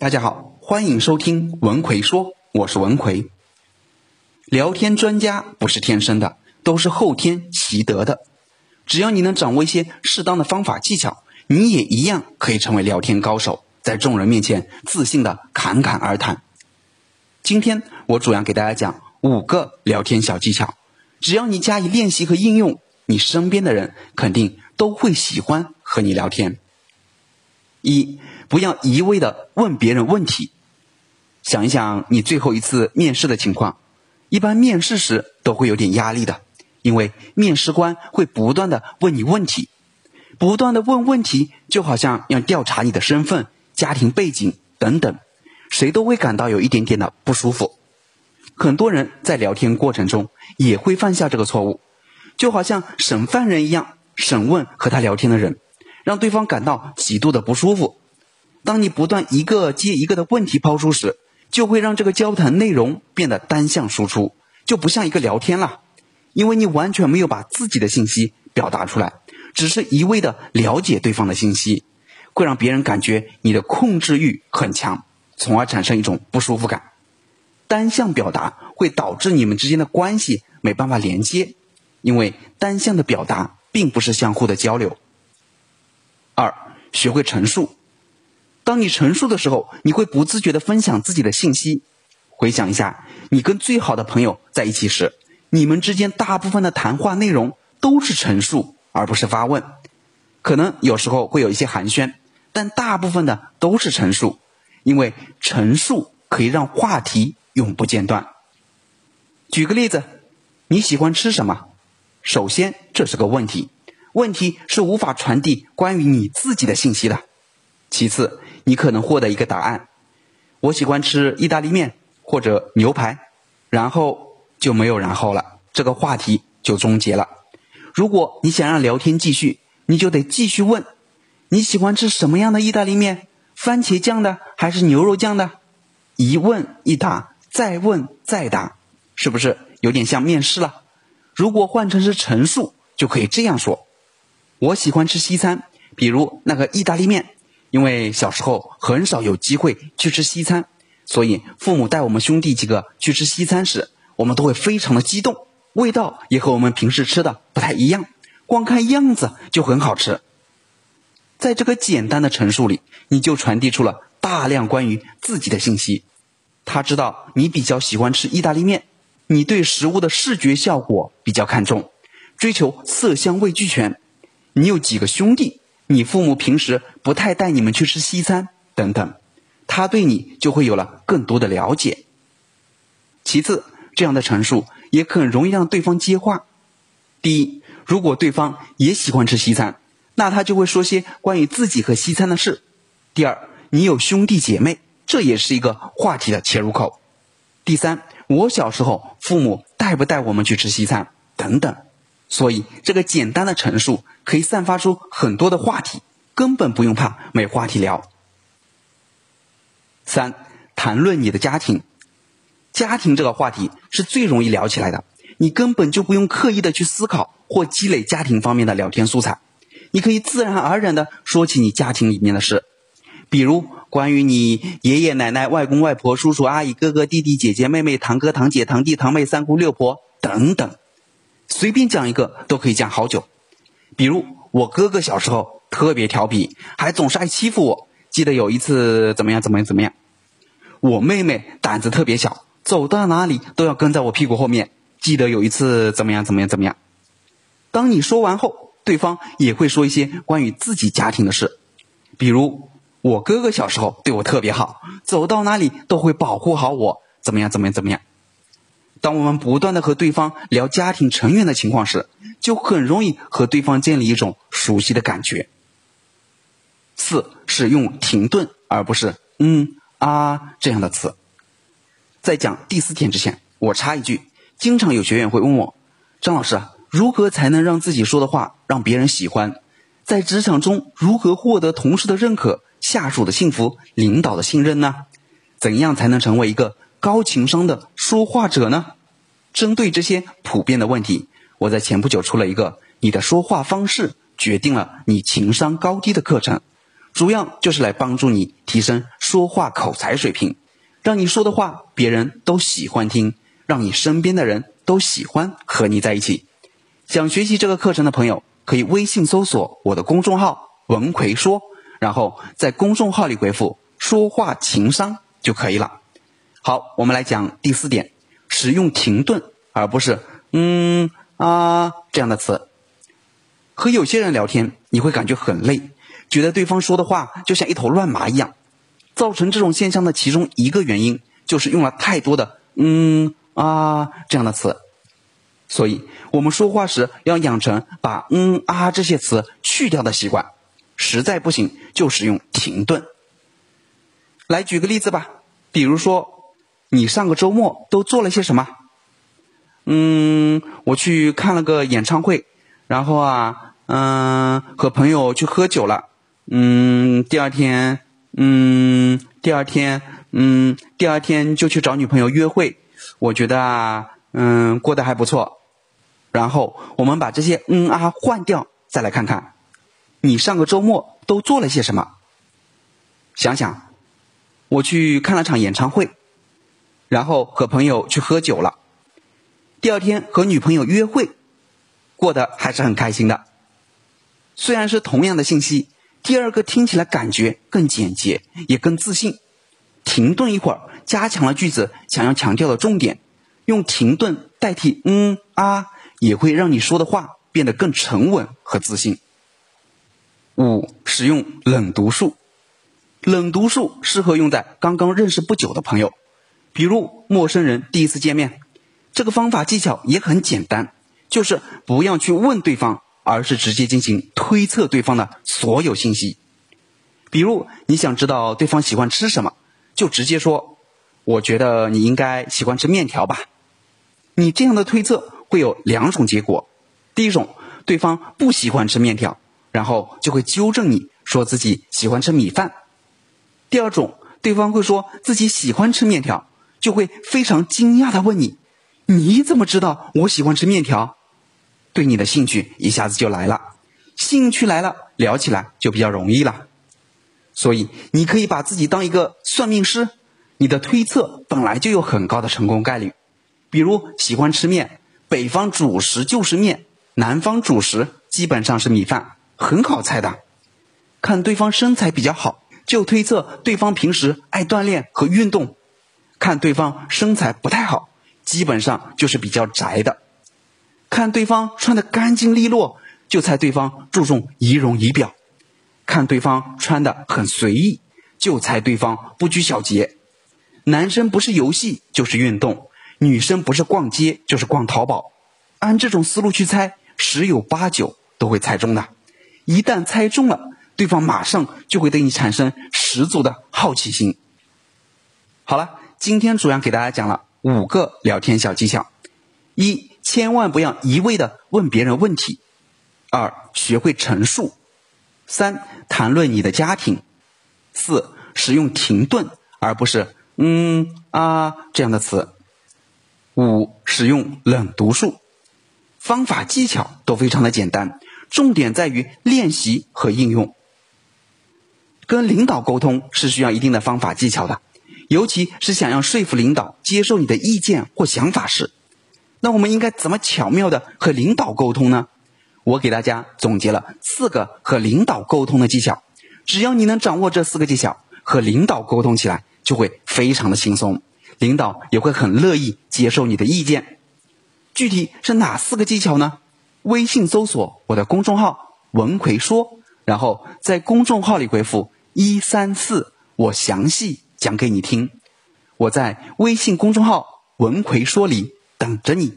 大家好，欢迎收听文奎说，我是文奎。聊天专家不是天生的，都是后天习得的。只要你能掌握一些适当的方法技巧，你也一样可以成为聊天高手，在众人面前自信的侃侃而谈。今天我主要给大家讲五个聊天小技巧，只要你加以练习和应用，你身边的人肯定都会喜欢和你聊天。一不要一味的问别人问题，想一想你最后一次面试的情况，一般面试时都会有点压力的，因为面试官会不断的问你问题，不断的问问题，就好像要调查你的身份、家庭背景等等，谁都会感到有一点点的不舒服。很多人在聊天过程中也会犯下这个错误，就好像审犯人一样，审问和他聊天的人，让对方感到极度的不舒服。当你不断一个接一个的问题抛出时，就会让这个交谈内容变得单向输出，就不像一个聊天了，因为你完全没有把自己的信息表达出来，只是一味的了解对方的信息，会让别人感觉你的控制欲很强，从而产生一种不舒服感。单向表达会导致你们之间的关系没办法连接，因为单向的表达并不是相互的交流。二，学会陈述。当你陈述的时候，你会不自觉的分享自己的信息。回想一下，你跟最好的朋友在一起时，你们之间大部分的谈话内容都是陈述，而不是发问。可能有时候会有一些寒暄，但大部分的都是陈述，因为陈述可以让话题永不间断。举个例子，你喜欢吃什么？首先，这是个问题，问题是无法传递关于你自己的信息的。其次，你可能获得一个答案：我喜欢吃意大利面或者牛排，然后就没有然后了，这个话题就终结了。如果你想让聊天继续，你就得继续问：你喜欢吃什么样的意大利面？番茄酱的还是牛肉酱的？一问一答，再问再答，是不是有点像面试了？如果换成是陈述，就可以这样说：我喜欢吃西餐，比如那个意大利面。因为小时候很少有机会去吃西餐，所以父母带我们兄弟几个去吃西餐时，我们都会非常的激动，味道也和我们平时吃的不太一样，光看样子就很好吃。在这个简单的陈述里，你就传递出了大量关于自己的信息。他知道你比较喜欢吃意大利面，你对食物的视觉效果比较看重，追求色香味俱全。你有几个兄弟？你父母平时不太带你们去吃西餐等等，他对你就会有了更多的了解。其次，这样的陈述也很容易让对方接话。第一，如果对方也喜欢吃西餐，那他就会说些关于自己和西餐的事。第二，你有兄弟姐妹，这也是一个话题的切入口。第三，我小时候父母带不带我们去吃西餐等等。所以，这个简单的陈述可以散发出很多的话题，根本不用怕没话题聊。三，谈论你的家庭，家庭这个话题是最容易聊起来的，你根本就不用刻意的去思考或积累家庭方面的聊天素材，你可以自然而然的说起你家庭里面的事，比如关于你爷爷奶奶、外公外婆、叔叔阿姨、哥哥弟弟、姐姐妹妹、堂哥堂姐、堂弟堂妹、三姑六婆等等。随便讲一个都可以讲好久，比如我哥哥小时候特别调皮，还总是爱欺负我。记得有一次怎么样怎么样怎么样，我妹妹胆子特别小，走到哪里都要跟在我屁股后面。记得有一次怎么样怎么样怎么样。当你说完后，对方也会说一些关于自己家庭的事，比如我哥哥小时候对我特别好，走到哪里都会保护好我，怎么样怎么样怎么样。当我们不断的和对方聊家庭成员的情况时，就很容易和对方建立一种熟悉的感觉。四是用停顿而不是嗯啊这样的词。在讲第四点之前，我插一句：经常有学员会问我，张老师如何才能让自己说的话让别人喜欢？在职场中如何获得同事的认可、下属的幸福、领导的信任呢？怎样才能成为一个？高情商的说话者呢？针对这些普遍的问题，我在前不久出了一个“你的说话方式决定了你情商高低”的课程，主要就是来帮助你提升说。话口才水平，让你说的话别人都喜欢听，让你身边的人都喜欢和你在一起。想学习这个课程的朋友，可以微信搜索我的公众号“文奎说”，然后在公众号里回复“说话情商”就可以了。好，我们来讲第四点，使用停顿而不是“嗯啊”这样的词。和有些人聊天，你会感觉很累，觉得对方说的话就像一头乱麻一样。造成这种现象的其中一个原因，就是用了太多的“嗯啊”这样的词。所以，我们说话时要养成把“嗯啊”这些词去掉的习惯。实在不行，就使用停顿。来举个例子吧，比如说，你上个周末都做了些什么？嗯，我去看了个演唱会，然后啊。嗯，和朋友去喝酒了。嗯，第二天，嗯，第二天，嗯，第二天就去找女朋友约会。我觉得啊，嗯，过得还不错。然后我们把这些嗯啊换掉，再来看看，你上个周末都做了些什么？想想，我去看了场演唱会，然后和朋友去喝酒了。第二天和女朋友约会，过得还是很开心的。虽然是同样的信息，第二个听起来感觉更简洁，也更自信。停顿一会儿，加强了句子想要强调的重点。用停顿代替嗯啊，也会让你说的话变得更沉稳和自信。五、使用冷读术。冷读术适合用在刚刚认识不久的朋友，比如陌生人第一次见面。这个方法技巧也很简单，就是不要去问对方。而是直接进行推测对方的所有信息，比如你想知道对方喜欢吃什么，就直接说：“我觉得你应该喜欢吃面条吧。”你这样的推测会有两种结果：第一种，对方不喜欢吃面条，然后就会纠正你说自己喜欢吃米饭；第二种，对方会说自己喜欢吃面条，就会非常惊讶的问你：“你怎么知道我喜欢吃面条？”对你的兴趣一下子就来了，兴趣来了，聊起来就比较容易了。所以你可以把自己当一个算命师，你的推测本来就有很高的成功概率。比如喜欢吃面，北方主食就是面，南方主食基本上是米饭，很好猜的。看对方身材比较好，就推测对方平时爱锻炼和运动；看对方身材不太好，基本上就是比较宅的。看对方穿的干净利落，就猜对方注重仪容仪表；看对方穿的很随意，就猜对方不拘小节。男生不是游戏就是运动，女生不是逛街就是逛淘宝。按这种思路去猜，十有八九都会猜中的。一旦猜中了，对方马上就会对你产生十足的好奇心。好了，今天主要给大家讲了五个聊天小技巧：一。千万不要一味的问别人问题。二、学会陈述。三、谈论你的家庭。四、使用停顿而不是嗯啊这样的词。五、使用冷读术。方法技巧都非常的简单，重点在于练习和应用。跟领导沟通是需要一定的方法技巧的，尤其是想要说服领导接受你的意见或想法时。那我们应该怎么巧妙的和领导沟通呢？我给大家总结了四个和领导沟通的技巧，只要你能掌握这四个技巧，和领导沟通起来就会非常的轻松，领导也会很乐意接受你的意见。具体是哪四个技巧呢？微信搜索我的公众号“文奎说”，然后在公众号里回复“一三四”，我详细讲给你听。我在微信公众号“文奎说”理。等着你。